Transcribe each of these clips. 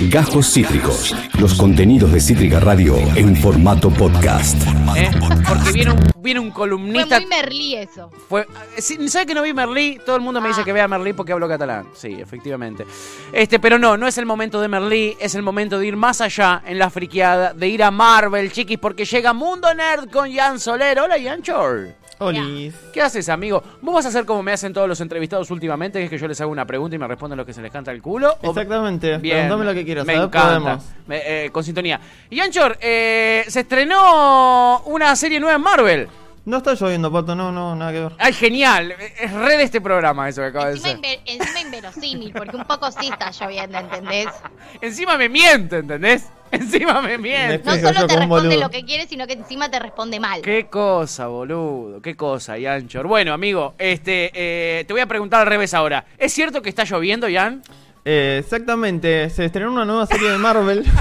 Gajos Cítricos. Los contenidos de Cítrica Radio en formato podcast. ¿eh? Porque viene un, viene un Fue columnista. muy Merlí eso. Fue, sí, ¿Sabe que no vi Merlí? Todo el mundo me dice Ah. que vea Merlí porque hablo catalán. Sí, efectivamente. Este, pero no, no es el momento de Merlí, es el momento de ir más allá en la friqueada, de ir a Marvel, chiquis, porque llega Mundo Nerd con Jan Soler. Hola, Jan Chor. Olis. ¿Qué haces, amigo? ¿Vos vas a hacer como me hacen todos los entrevistados últimamente, que es que yo les hago una pregunta y me responden lo que se les canta el culo? ¿O- Exactamente. Bien. Preguntame lo que quieras. Me encanta. Me- eh, con sintonía. Y Anchor, eh, se estrenó una serie nueva en Marvel. No está lloviendo, Pato. No, no, nada que ver. Ay, genial. Es red este programa eso que acaba de Encima, ser. inver- encima inverosímil, porque un poco sí está lloviendo, ¿entendés? Encima me miente, ¿entendés? Encima me miente. No solo te responde boludo. lo que quiere, sino que encima te responde mal. Qué cosa, boludo. Qué cosa, Yanchor. Bueno, amigo, este, eh, te voy a preguntar al revés ahora. ¿Es cierto que está lloviendo, Jan? Eh, exactamente. Se estrenó una nueva serie de Marvel.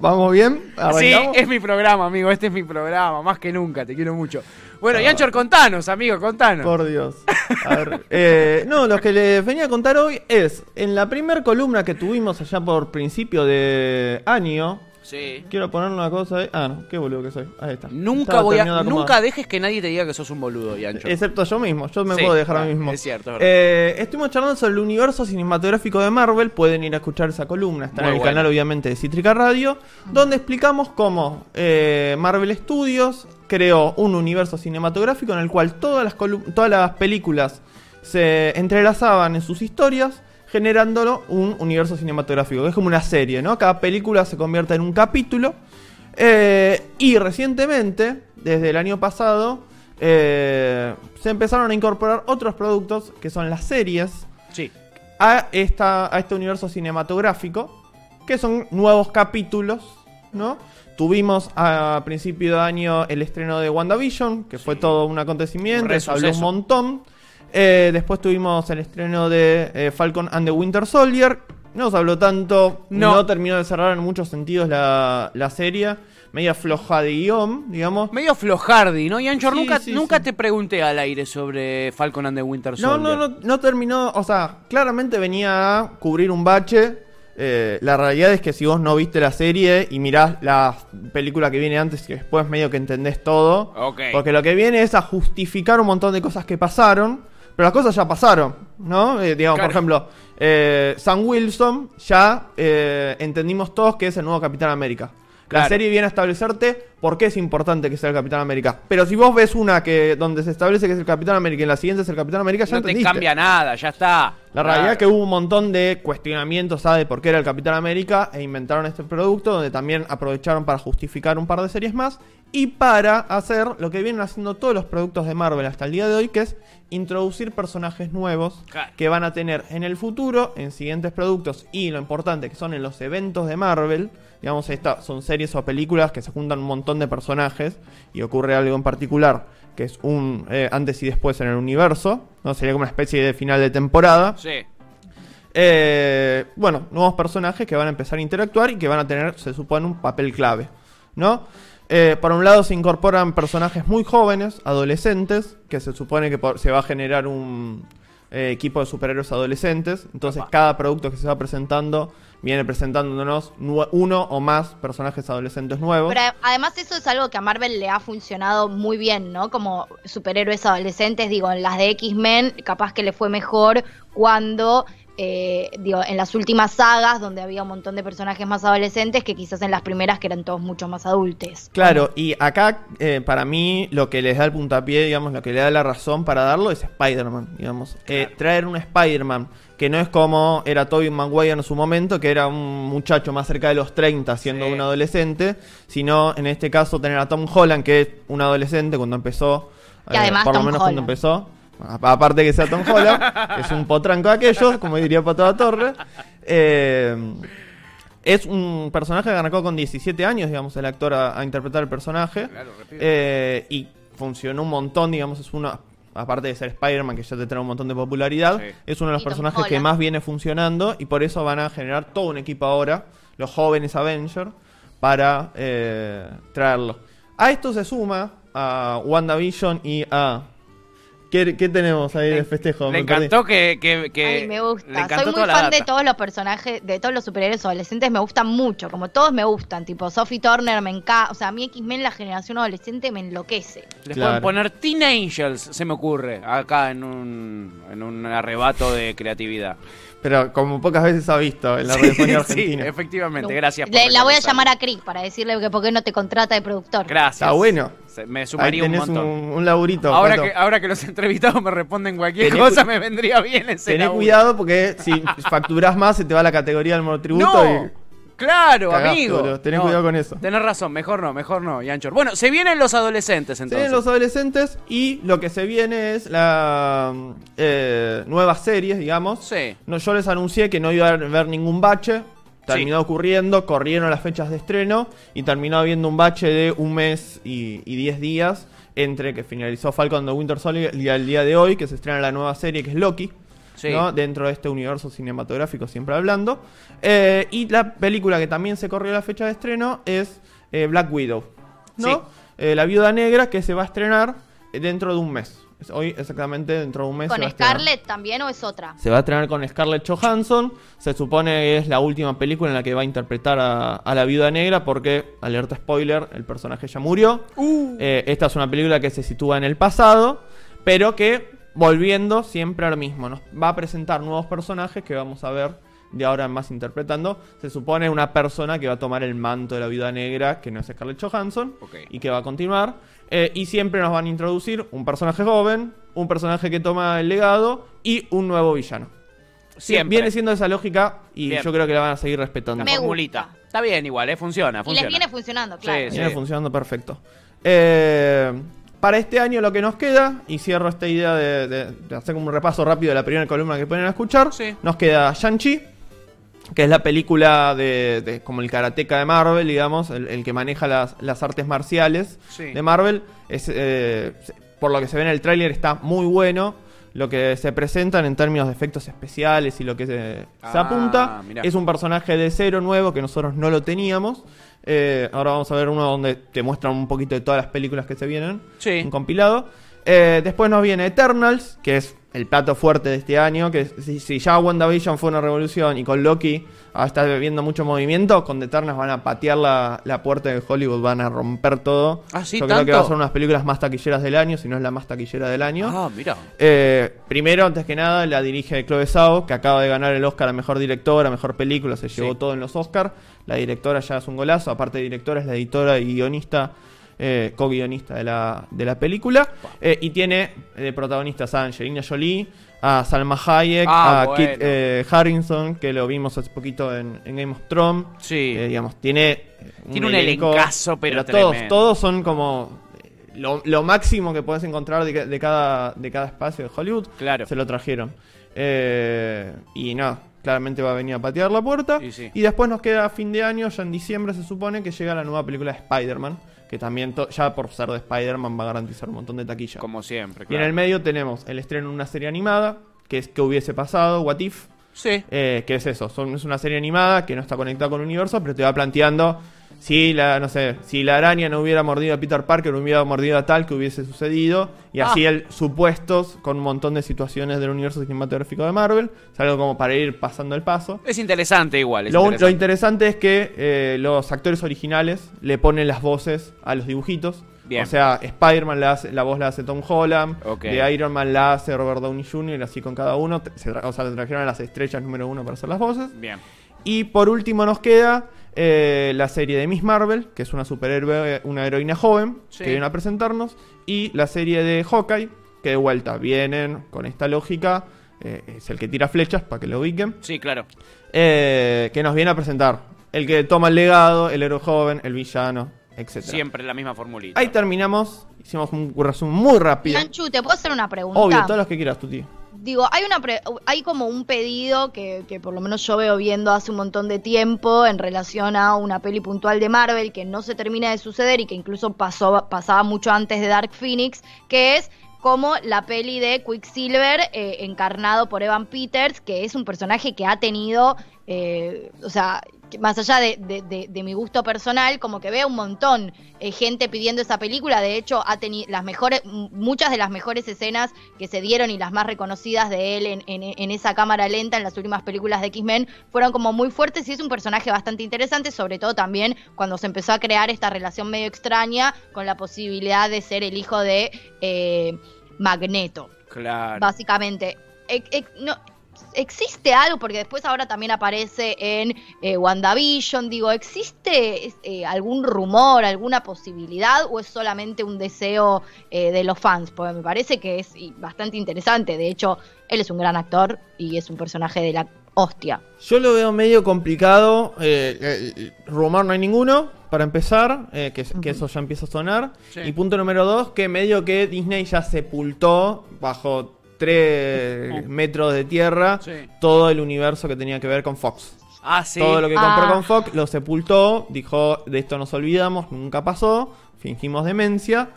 ¿Vamos bien? Sí, es mi programa, amigo. Este es mi programa, más que nunca. Te quiero mucho. Bueno, Yanchor, contanos, amigo, contanos. Por Dios. A ver, eh, no, lo que les venía a contar hoy es, en la primer columna que tuvimos allá por principio de año, Sí. quiero poner una cosa ahí. Ah, no, qué boludo que soy. Ahí está. Nunca Estaba voy a, acomodar. nunca dejes que nadie te diga que sos un boludo, Yanchor. Excepto yo mismo, yo me Sí, puedo dejar a mí mismo. es cierto, es verdad. Eh, estuvimos charlando sobre el universo cinematográfico de Marvel. Pueden ir a escuchar esa columna. Está Muy en el canal, obviamente, de Cítrica Radio. Donde explicamos cómo eh, Marvel Studios creó un universo cinematográfico en el cual todas las, todas las películas se entrelazaban en sus historias. Generándolo un universo cinematográfico, que es como una serie, ¿no? Cada película se convierte en un capítulo. Eh, y recientemente, desde el año pasado, eh, se empezaron a incorporar otros productos que son las series Sí. a, esta, a este universo cinematográfico, que son nuevos capítulos, ¿no? Tuvimos a principio de año el estreno de WandaVision, que fue todo un acontecimiento, se habló un montón. Eh, después tuvimos el estreno de eh, Falcon and the Winter Soldier. No se habló tanto, No. no, terminó de cerrar en muchos sentidos la, la serie. Media floja de guion, digamos. Medio flojardi, ¿no? Yanchor, Sí, nunca, sí, nunca te pregunté al aire sobre Falcon and the Winter No, Soldier. no, no, no terminó. O sea, claramente venía a cubrir un bache. Eh, la realidad es que si vos no viste la serie y mirás la película que viene antes y después medio que entendés todo. Porque lo que viene es a justificar un montón de cosas que pasaron. Pero las cosas ya pasaron, ¿no? Eh, digamos, Claro. por ejemplo, eh, Sam Wilson ya entendimos todos que es el nuevo Capitán América. La serie viene a establecerte por qué es importante que sea el Capitán América. Pero si vos ves una que donde se establece que es el Capitán América y en la siguiente es el Capitán América, ya No te entendiste. cambia nada, ya está. La realidad es que hubo un montón de cuestionamientos ¿sabes? de por qué era el Capitán América e inventaron este producto donde también aprovecharon para justificar un par de series más y para hacer lo que vienen haciendo todos los productos de Marvel hasta el día de hoy, que es introducir personajes nuevos Claro. que van a tener en el futuro, en siguientes productos y lo importante que son en los eventos de Marvel. Digamos, estas son series o películas que se juntan un montón de personajes y ocurre algo en particular que es un eh, antes y después en el universo, ¿no? Sería como una especie de final de temporada. Sí. Eh, bueno, nuevos personajes que van a empezar a interactuar y que van a tener, se supone, un papel clave, ¿no? Eh, por un lado se incorporan personajes muy jóvenes, adolescentes, que se supone que por- se va a generar un eh, equipo de superhéroes adolescentes. Entonces Opa. cada producto que se va presentando viene presentándonos uno o más personajes adolescentes nuevos. Pero además eso es algo que a Marvel le ha funcionado muy bien, ¿no? Como superhéroes adolescentes, digo, en las de X-Men capaz que le fue mejor cuando, eh, digo, en las últimas sagas donde había un montón de personajes más adolescentes que quizás en las primeras que eran todos mucho más adultos. Claro, y acá eh, para mí lo que les da el puntapié, digamos, lo que le da la razón para darlo es Spider-Man, digamos. Eh, traer un Spider-Man que no es como era Tobey Maguire en su momento, que era un muchacho más cerca de los 30 siendo Sí. un adolescente, sino en este caso tener a Tom Holland, que es un adolescente cuando empezó, eh, además por lo menos cuando empezó. Aparte que sea Tom Holland, que es un potranco de aquellos, como diría Pato la Torre. Eh, es un personaje que arrancó con 17 años, digamos, el actor a, a interpretar el personaje. Claro, repito. Eh, y funcionó un montón, digamos, es uno, aparte de ser Spider-Man, que ya te trae un montón de popularidad, Sí. es uno de los Y personajes que más viene funcionando y por eso van a generar todo un equipo ahora, los jóvenes Avengers, para eh, traerlo. A esto se suma a WandaVision y a ¿Qué, qué tenemos ahí de festejo? Le Me encantó que, que, que- Ay, me gusta. Soy muy fan de todos los personajes, de todos los superhéroes adolescentes, me gustan mucho, como todos me gustan, tipo Sophie Turner me encanta, o sea, a mí X-Men la generación adolescente me enloquece. Les Claro. pueden poner Teen Angels, se me ocurre, acá en un, en un arrebato de creatividad. Pero como pocas veces ha visto en la Sí, radiofonía sí, argentina. efectivamente, gracias. por Le- la voy a llamar a Chris para decirle que por qué no te contrata de productor. Gracias. Está bueno. Se- Me sumaría un tenés un, montón. un laburito. Ahora Pato. que, ahora que los entrevistados me responden cualquier cosa, me vendría bien ese Tené laburo. cuidado porque si facturás más se te va la categoría del monotributo No, y claro, Cagaste, amigo. boludo. Tené No, cuidado con eso. Tenés razón, mejor no, mejor no, Yanchor. Bueno, se vienen los adolescentes Se entonces. vienen los adolescentes y lo que se viene es la eh, nuevas series, digamos. Sí. No, yo les anuncié que no iba a haber ningún bache. Terminó ocurriendo, corrieron las fechas de estreno y terminó habiendo un bache de un mes y, y diez días entre que finalizó Falcon the Winter Soldier y el día de hoy, que se estrena la nueva serie que es Loki. Sí. ¿no? dentro de este universo cinematográfico, siempre hablando. Eh, y la película que también se corrió la fecha de estreno es eh, Black Widow, ¿no? Sí. Eh, la viuda negra que se va a estrenar dentro de un mes. Es Hoy exactamente dentro de un mes. se ¿Con va a estrenar. Scarlett también o es otra? Se va a estrenar con Scarlett Johansson. Se supone que es la última película en la que va a interpretar a, a la viuda negra porque, alerta spoiler, el personaje ya murió. Eh, esta es una película que se sitúa en el pasado, pero que, volviendo siempre a lo mismo, nos va a presentar nuevos personajes que vamos a ver de ahora en más interpretando. Se supone una persona que va a tomar el manto de la viuda negra, que no es Scarlett Johansson, y que va a continuar. Eh, y siempre nos van a introducir un personaje joven, un personaje que toma el legado y un nuevo villano. Siempre. Viene siendo esa lógica y Bien. yo creo que la van a seguir respetando. Me gusta. Está bien igual, ¿eh? Funciona, Y les viene funcionando, claro. Sí, Viene funcionando perfecto. Eh, para este año lo que nos queda, y cierro esta idea de, de- de hacer como un repaso rápido de la primera columna que pueden escuchar, Sí. nos queda Shang-Chi, que es la película de, de- como el karateka de Marvel, digamos, el, el que maneja las, las artes marciales Sí. de Marvel. Es, eh, por lo que se ve en el tráiler está muy bueno. Lo que se presentan en términos de efectos especiales y lo que se, se Ah, apunta mirá. es un personaje de cero nuevo que nosotros no lo teníamos. Eh, ahora vamos a ver uno donde te muestran un poquito de todas las películas que se vienen. Sí. Un compilado. Eh, después nos viene Eternals, que es el plato fuerte de este año. Que si, si ya WandaVision fue una revolución y con Loki ah, está viendo mucho movimiento, con The Eternals van a patear la, la puerta de Hollywood, van a romper todo. Ah, sí, Yo creo que ¿tanto? va a ser una de las películas más taquilleras del año, si no es la más taquillera del año. Ah, mira. Eh, primero, antes que nada, la dirige Chloe Zhao, que acaba de ganar el Oscar a Mejor Directora, Mejor Película, se llevó Sí. todo en los Oscars. La directora ya es un golazo, aparte de directora es la editora y guionista, eh, co-guionista de la, de la película. Eh, y tiene de protagonistas a Angelina Jolie, a Salma Hayek, Ah, a bueno. Kit eh, Harrison, que lo vimos hace poquito en, en Game of Thrones. Sí. Eh, digamos, tiene... eh, Tiene un elencazo, pero todos, todos son como eh, lo, lo máximo que puedes encontrar de, ca- de cada, de cada espacio de Hollywood. Claro. Se lo trajeron. Eh, y no, claramente va a venir a patear la puerta. Y sí. Y después nos queda a fin de año, ya en diciembre se supone que llega la nueva película de Spider-Man. Que también, ya por ser de Spider-Man, va a garantizar un montón de taquilla. Como siempre, Y en claro. el medio tenemos el estreno de una serie animada, que es que hubiese pasado, What If. Sí. Eh, que es eso, son, es una serie animada que no está conectada con el universo, pero te va planteando si la, no sé, si la araña no hubiera mordido a Peter Parker, no hubiera mordido a tal que hubiese sucedido, y así Ah. el supuestos con un montón de situaciones del universo cinematográfico de Marvel, es algo como para ir pasando el paso. Es interesante igual. es Lo, interesante. es que eh, los actores originales le ponen las voces a los dibujitos. Bien. O sea, Spider-Man la, hace- la voz la hace Tom Holland, Ok. de Iron Man la hace Robert Downey Jr., y así con cada uno. Se o sea, le trajeron a las estrellas número uno para hacer las voces. Bien. Y por último nos queda eh, la serie de Miss Marvel, que es una superhéroe, una heroína joven, Sí. que viene a presentarnos. Y la serie de Hawkeye, que de vuelta vienen con esta lógica. eh, es el que tira flechas, para que lo ubiquen. Sí, claro. eh, que nos viene a presentar el que toma el legado, el héroe joven, el villano, etc. Siempre la misma formulita. Ahí terminamos. Hicimos un resumen muy rápido. Lanchu, ¿te puedo hacer una pregunta? Obvio, todos los que quieras, tu tío. Digo, hay una pre- hay como un pedido que, que por lo menos yo veo viendo hace un montón de tiempo en relación a una peli puntual de Marvel que no se termina de suceder y que incluso pasó, pasaba mucho antes de Dark Phoenix, que es como la peli de Quicksilver eh, encarnado por Evan Peters, que es un personaje que ha tenido eh, o sea, más allá de, de- de- de mi gusto personal, como que veo un montón eh, gente pidiendo esa película. De hecho, ha tenido las mejores, muchas de las mejores escenas que se dieron y las más reconocidas de él en, en- en esa cámara lenta en las últimas películas de X-Men fueron como muy fuertes y es un personaje bastante interesante, sobre todo también cuando se empezó a crear esta relación medio extraña con la posibilidad de ser el hijo de eh, Magneto Claro. básicamente. E- e- no, existe algo, porque después ahora también aparece en eh, WandaVision, digo, ¿existe eh, algún rumor, alguna posibilidad o es solamente un deseo eh, de los fans? Porque me parece que es bastante interesante, de hecho, él es un gran actor y es un personaje de la hostia. Yo lo veo medio complicado. eh, eh, rumor no hay ninguno, para empezar, eh, que, que eso ya empieza a sonar. Sí. Y punto número dos, que medio que Disney ya sepultó bajo tres Oh. metros de tierra Sí. todo el universo que tenía que ver con Fox. Ah, sí. Todo lo que compró Ah. con Fox lo sepultó, dijo, de esto nos olvidamos, nunca pasó, fingimos demencia.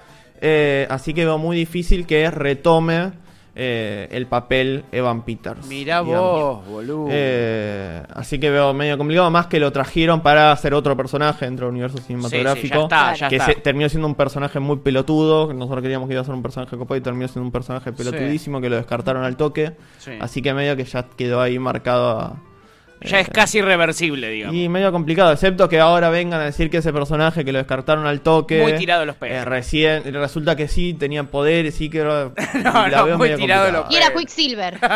eh, así que veo muy difícil que retome eh, el papel Evan Peters. Mirá digamos. vos, boludo. Eh, así que veo medio complicado, más que lo trajeron para hacer otro personaje dentro del universo cinematográfico. ya está, ya que está. se- terminó siendo un personaje muy peludo. Nosotros queríamos que iba a ser un personaje copado y terminó siendo un personaje pelotudísimo que lo descartaron al toque. Sí. Así que medio que ya quedó ahí marcado a- ya es casi irreversible, digamos. y medio complicado, excepto que ahora vengan a decir que ese personaje que lo descartaron al toque. Muy tirado de los pelos. eh, recién resulta que sí, tenía poderes, sí que era. No, la no, veo muy tirado de los Y era. Quicksilver.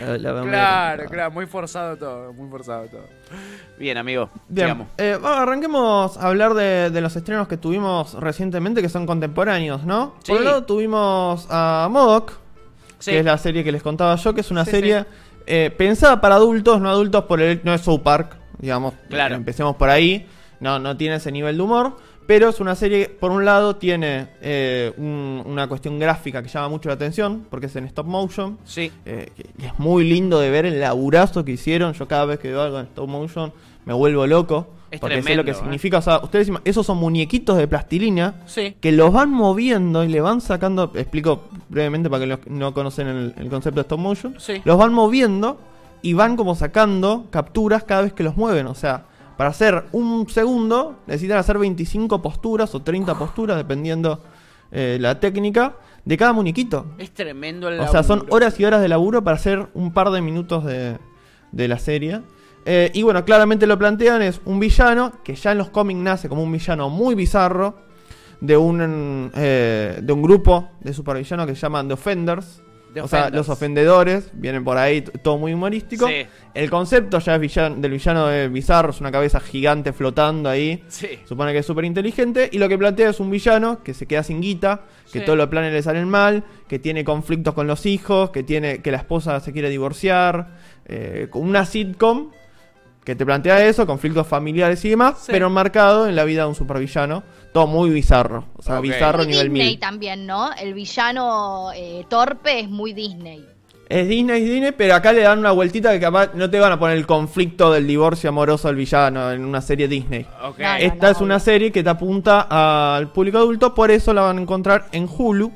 Claro, claro, muy forzado todo, muy forzado todo. Bien, amigo, Bien, eh, arranquemos a hablar de, de los estrenos que tuvimos recientemente, que son contemporáneos, ¿no? Sí. Por un lado tuvimos a Modoc, Sí. que es la serie que les contaba yo, que es una Sí, serie eh, pensada para adultos, no adultos por el... no es South Park, digamos. Claro. Empecemos por ahí, no, no tiene ese nivel de humor, pero es una serie que, por un lado, tiene eh, un- una cuestión gráfica que llama mucho la atención, porque es en stop motion. Sí. Eh, que- es muy lindo de ver el laburazo que hicieron. Yo cada vez que veo algo en stop motion me vuelvo loco. Es porque sé tremendo, lo que ¿eh? significa. O sea, ustedes ima- esos son muñequitos de plastilina Sí. que los van moviendo y le van sacando. Explico brevemente para que los que no conocen el, el concepto de stop motion. Sí. Los van moviendo y van como sacando capturas cada vez que los mueven. O sea, para hacer un segundo necesitan hacer 25 posturas o 30 posturas, dependiendo eh, la técnica, de cada muñequito. Es tremendo el O sea, son horas y horas de laburo para hacer un par de minutos de, de la serie. Eh, y bueno, claramente lo plantean, es un villano que ya en los cómics nace como un villano muy bizarro de un, eh, de un grupo de supervillanos que se llaman The Offenders. The o sea, los ofendedores, vienen por ahí, todo muy humorístico. Sí. El concepto ya es villan- del villano de bizarro, es una cabeza gigante flotando ahí. Sí. Supone que es súper inteligente. Y lo que plantea es un villano que se queda sin guita, que Sí. todos los planes le salen mal, que tiene conflictos con los hijos, que tiene que la esposa se quiere divorciar. eh, una sitcom que te plantea eso, conflictos familiares y demás, Sí. pero marcado en la vida de un supervillano. Todo muy bizarro. O sea, bizarro Muy nivel Disney 1000. también, ¿no? El villano eh, torpe es muy Disney. Es Disney, es Disney, pero acá le dan una vueltita que capaz no te van a poner el conflicto del divorcio amoroso del villano en una serie Disney. No, no, Esta es una serie que te apunta al público adulto, por eso la van a encontrar en Hulu,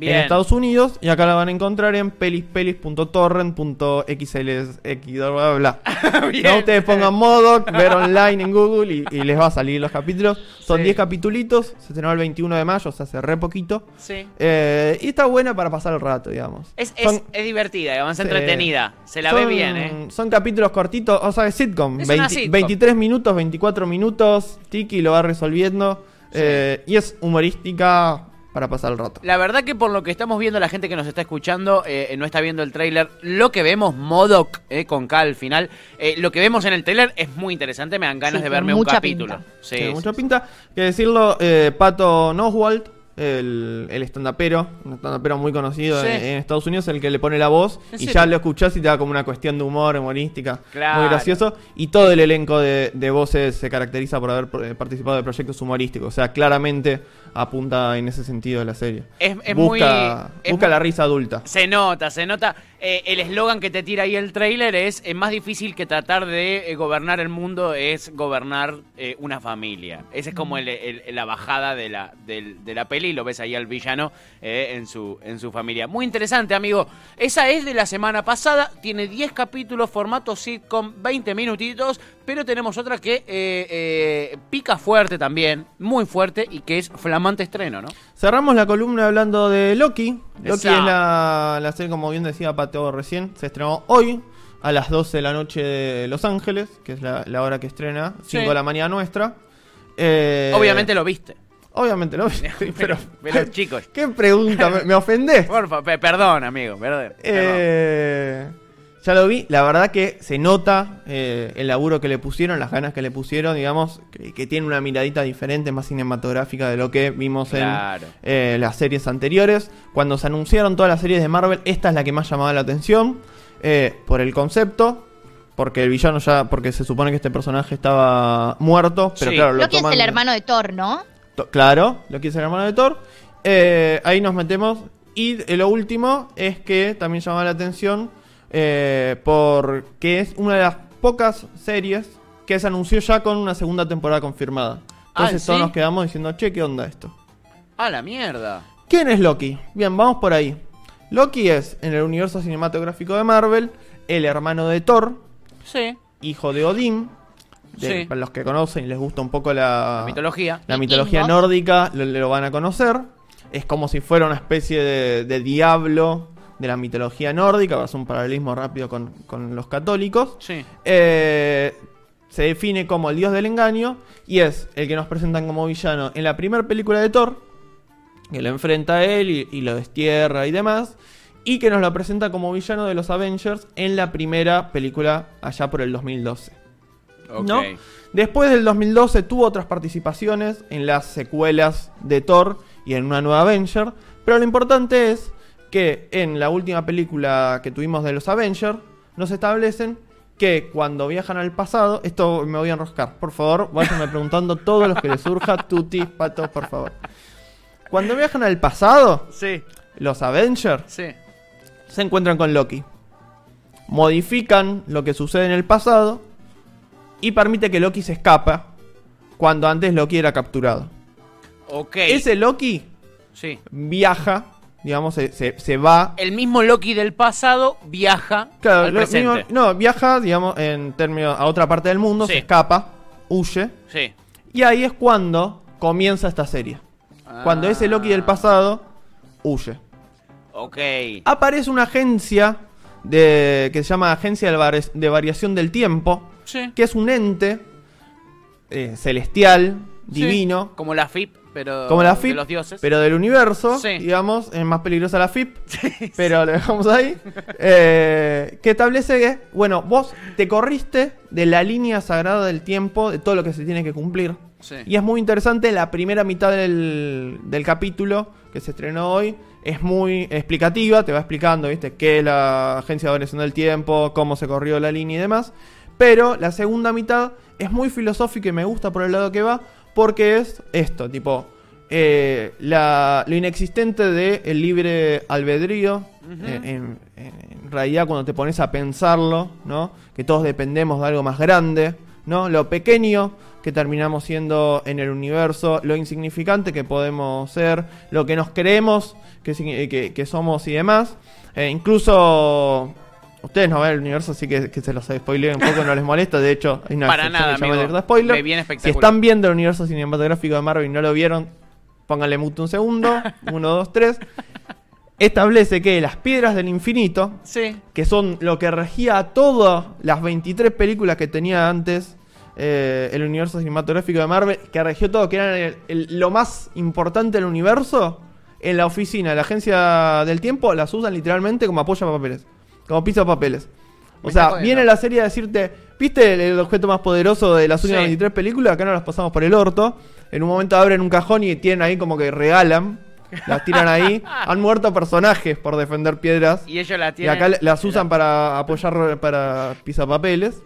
Bien. en Estados Unidos, y acá la van a encontrar en pelispelis.torrent.xlsx, bla, bla, bla. Bien. No, ustedes pongan modo, ver online en Google y, y les va a salir los capítulos. Son Sí. 10 capítulos, se estrenó el 21 de mayo, o sea, hace re poquito. Sí. Eh, y está buena para pasar el rato, digamos. Es, es, Son- es divertida, digamos, es Sí. entretenida. Se la son- ve bien, ¿eh? Son capítulos cortitos, o sea, es sitcom. Es una 20 sitcom. 23 minutos, 24 minutos, Tiki lo va resolviendo. eh, y es humorística para pasar el rato. La verdad que por lo que estamos viendo, la gente que nos está escuchando eh, no está viendo el tráiler. Lo que vemos, Modoc, eh, con K al final, eh, lo que vemos en el tráiler es muy interesante. Me dan ganas Sí, de verme un capítulo. pinta. Sí, mucha sí. pinta. Que decirlo, eh, Pato Oswalt, el, el estandapero, un estandapero muy conocido Sí. en, en Estados Unidos, el que le pone la voz. ¿En Y serio? ya lo escuchás y te da como una cuestión de humor, humorística. Claro. Muy gracioso. Y todo el elenco de, de voces se caracteriza por haber eh, participado de proyectos humorísticos. O sea, claramente apunta en ese sentido la serie. Es- es busca muy- es busca muy- la risa adulta. Se nota, se nota. Eh, el eslogan que te tira ahí el tráiler es, es más difícil que tratar de eh, gobernar el mundo es gobernar eh, una familia. Esa es como la bajada de la, del- de la y lo ves ahí al villano eh, en, su, en su familia. Muy interesante, amigo. Esa es de la semana pasada, tiene 10 capítulos, formato sitcom, 20 minutitos, pero tenemos otra que eh, eh, pica fuerte también, muy fuerte, y que es flamante estreno, ¿no? Cerramos la columna hablando de Loki. Loki Esa. es la, la serie, como bien decía Pateo recién, se estrenó hoy a las 12 de la noche de Los Ángeles, que es la, la hora que estrena, 5 Sí. de la mañana nuestra. Eh, Obviamente lo viste. Obviamente lo vi, sí, pero, Pero, chicos. ¿Qué pregunta? ¿Me, me ofendés? Por fa- pe- perdón, amigo, perdón. perdón. Ya lo vi, la verdad que se nota eh, el laburo que le pusieron, las ganas que le pusieron, digamos, que, que tiene una miradita diferente, más cinematográfica de lo que vimos Claro. en eh, las series anteriores. Cuando se anunciaron todas las series de Marvel, esta es la que más llamaba la atención eh, por el concepto. Porque el villano ya, porque se supone que este personaje estaba muerto, pero Sí. claro, lo Loki es toman- el hermano de Thor, ¿no? To- Claro, lo que es el hermano de Thor. Eh, ahí nos metemos. Y eh, lo último es que también llama la atención eh, porque es una de las pocas series que se anunció ya con una segunda temporada confirmada. Ah, Entonces todos ¿sí? nos quedamos diciendo, che, ¿qué onda esto? Ah, la mierda. ¿Quién es Loki? Bien, vamos por ahí. Loki es, en el universo cinematográfico de Marvel, el hermano de Thor, Sí. hijo de Odín. de- Sí. Para los que conocen y les gusta un poco la, La mitología. la mitología nórdica lo, lo van a conocer. Es como si fuera una especie de, de diablo de la mitología nórdica. Va a ser un paralelismo rápido con, con los católicos. Sí. Eh, se define como el dios del engaño. Y es el que nos presentan como villano en la primera película de Thor. Que lo enfrenta a él y, y lo destierra y demás. Y que nos lo presenta como villano de los Avengers en la primera película allá por el 2012. Ok. ¿No? Después del 2012 tuvo otras participaciones en las secuelas de Thor y en una nueva Avenger. Pero lo importante es que en la última película que tuvimos de los Avengers nos establecen que cuando viajan al pasado, esto me voy a enroscar, por favor, váyanme preguntando todos los que les surja, tutis, patos, por favor. Cuando viajan al pasado, Sí, los Avengers sí. se encuentran con Loki. Modifican lo que sucede en el pasado y permite que Loki se escapa cuando antes Loki era capturado. Ok. Ese Loki Sí. viaja, digamos, se, se- se va. El mismo Loki del pasado viaja Claro, al presente. mismo- no, viaja, digamos, en términos a otra parte del mundo, Sí. se escapa, huye. Sí. Y ahí es cuando comienza esta serie. Cuando ese Loki del Ah, pasado huye. Ok. Aparece una agencia de, que se llama Agencia de, Vari- de Variación del Tiempo, Sí. que es un ente eh, celestial, divino, Como la FIP, pero. como la de FIP, los dioses. pero del universo, Sí. digamos, es más peligrosa la FIP, pero lo dejamos ahí, eh, que establece que, bueno, vos te corriste de la línea sagrada del tiempo, de todo lo que se tiene que cumplir. Sí. Y es muy interesante, la primera mitad del, del capítulo que se estrenó hoy es muy explicativa, te va explicando, ¿viste? Qué es la agencia de variación del tiempo, cómo se corrió la línea y demás. Pero la segunda mitad es muy filosófica y me gusta por el lado que va, porque es esto, tipo, eh, la, lo inexistente del el libre albedrío, eh, en, en realidad cuando te pones a pensarlo, ¿no? Que todos dependemos de algo más grande, ¿no? Lo pequeño que terminamos siendo en el universo, lo insignificante que podemos ser, lo que nos creemos que, signi- que- que somos y demás. Eh, incluso ustedes no ven el universo, así que, que se los spoileen un poco, no les molesta. De hecho, hay una Para nada, que amigo. alerta spoiler. Me viene Si están viendo el universo cinematográfico de Marvel y no lo vieron, pónganle mute un segundo. uno, dos, tres. Establece que las piedras del infinito Sí. que son lo que regía a todas las 23 películas que tenía antes eh, el universo cinematográfico de Marvel, que regió todo, que eran el- el- lo más importante del universo, en la oficina, de la agencia del tiempo, las usan literalmente como apoyo a papeles, como piso papeles. O Me sea, viene la serie a decirte, ¿viste el, el objeto más poderoso de las últimas Sí. 23 películas? Acá no las pasamos por el orto. En un momento abren un cajón y tienen ahí como que regalan, las tiran ahí. Han muerto personajes por defender piedras. Y ellos la Y tienen. acá le- las usan para apoyar para pisapapeles.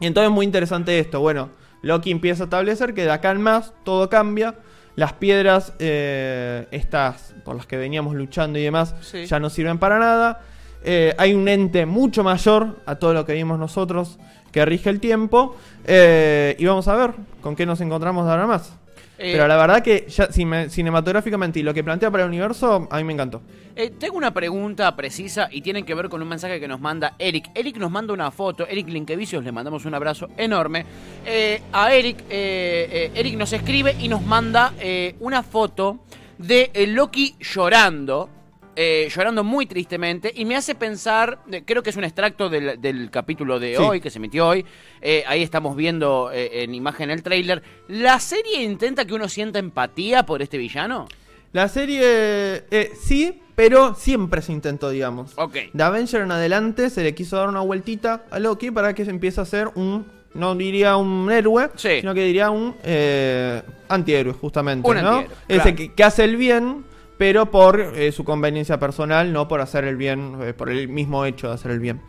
Y entonces es muy interesante esto. Bueno, Loki empieza a establecer que de acá en más todo cambia. Las piedras, eh, estas por las que veníamos luchando y demás, Sí. ya no sirven para nada. Eh, hay un ente mucho mayor a todo lo que vimos nosotros que rige el tiempo. Eh, y vamos a ver con qué nos encontramos ahora más. Eh, Pero la verdad que ya cine- cinematográficamente y lo que plantea para el universo, a mí me encantó. Eh, tengo una pregunta precisa y tiene que ver con un mensaje que nos manda Eric. Eric nos manda una foto, Eric Linkevicius, le mandamos un abrazo enorme. Eh, a Eric, Eric nos escribe y nos manda una foto de Loki llorando. Eh, llorando muy tristemente y me hace pensar, eh, creo que es un extracto del, del capítulo de Sí. hoy, que se emitió hoy, eh, ahí estamos viendo eh, en imagen el tráiler, ¿la serie intenta que uno sienta empatía por este villano? La serie, sí, pero siempre se intentó, digamos. Ok. De Avenger en adelante se le quiso dar una vueltita a Loki para que se empiece a hacer un, no diría un héroe, Sí. sino que diría un eh, antihéroe, justamente. Un ¿no? antihéroe, Ese claro. que, que hace el bien, pero por eh, su conveniencia personal, no por hacer el bien, eh, por el mismo hecho de hacer el bien.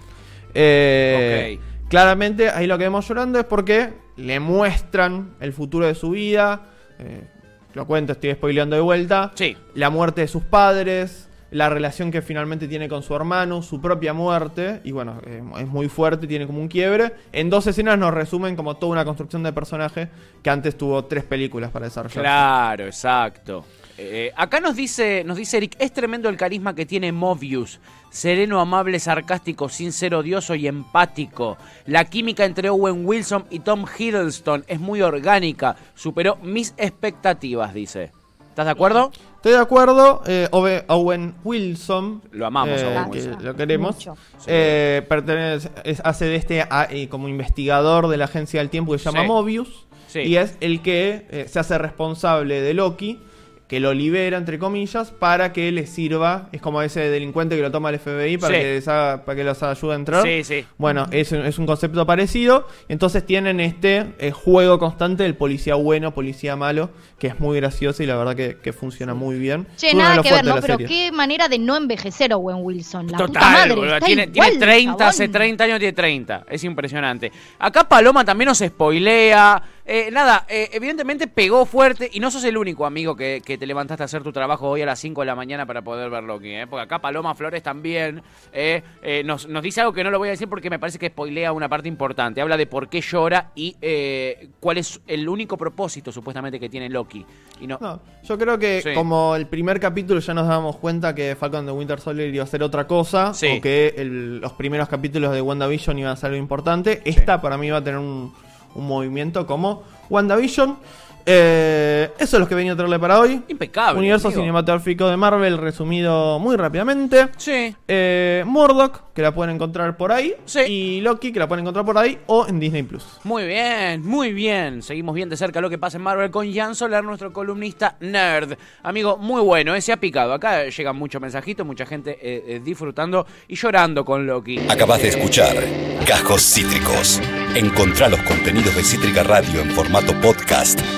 Eh, Claramente, ahí lo que vemos llorando es porque le muestran el futuro de su vida. eh, lo cuento, estoy spoileando de vuelta Sí. la muerte de sus padres, la relación que finalmente tiene con su hermano, su propia muerte, y bueno, es muy fuerte, tiene como un quiebre. En dos escenas nos resumen como toda una construcción de personaje que antes tuvo tres películas para desarrollar. Claro, exacto. Eh, acá nos dice, nos dice Eric, es tremendo el carisma que tiene Mobius. Sereno, amable, sarcástico, sincero, odioso y empático. La química entre Owen Wilson y Tom Hiddleston es muy orgánica. Superó mis expectativas, dice. ¿Estás de acuerdo? Estoy de acuerdo, eh, Ove- Owen Wilson. Lo amamos, eh, Owen que Wilson. Lo queremos. Mucho. Eh, pertenece, es- hace de este ah, eh, como investigador de la agencia del tiempo que se llama Sí. Mobius. Sí. Y es el que eh, se hace responsable de Loki, que lo libera, entre comillas, para que le sirva. Es como ese delincuente que lo toma el FBI para, Sí. que, les haga- para que los ayude a entrar. Sí, sí. Bueno, es, un- es un concepto parecido. Entonces tienen este eh, juego constante del policía bueno, policía malo, que es muy gracioso y la verdad que, que funciona muy bien. Che, nada que ver, ¿no? Pero serie. qué manera de no envejecer Owen Wilson. La puta Total, madre, boludo, está tiene, igual, tiene 30, chabón. hace 30 años tiene 30. Es impresionante. Acá Paloma también nos spoilea. Eh, nada, eh, evidentemente pegó fuerte y no sos el único amigo que, que te levantaste a hacer tu trabajo hoy a las 5 de la mañana para poder ver Loki. ¿eh? Porque acá Paloma Flores también eh, eh, nos, nos dice algo que no lo voy a decir porque me parece que spoilea una parte importante. Habla de por qué llora y eh, cuál es el único propósito supuestamente que tiene Loki. Y no, No, yo creo que Sí. como el primer capítulo ya nos dábamos cuenta que Falcon de Winter Soldier iba a ser otra cosa, Sí. o que el- los primeros capítulos de WandaVision iban a ser algo importante, esta para mí va a tener un, un movimiento como WandaVision. Eh, eso es lo que venía a traerle para hoy. impecable. Universo amigo. cinematográfico de Marvel resumido muy rápidamente. Sí. Eh, Murdoch, que la pueden encontrar por ahí. Sí. Y Loki, que la pueden encontrar por ahí o en Disney Plus. Muy bien, muy bien. Seguimos bien de cerca lo que pasa en Marvel con Jan Soler, nuestro columnista nerd. Amigo, muy bueno, eh, se ha picado. Acá llegan muchos mensajitos, mucha gente eh, eh, disfrutando y llorando con Loki. Acabas de escuchar Cajos Cítricos. Encontrá los contenidos de Cítrica Radio en formato podcast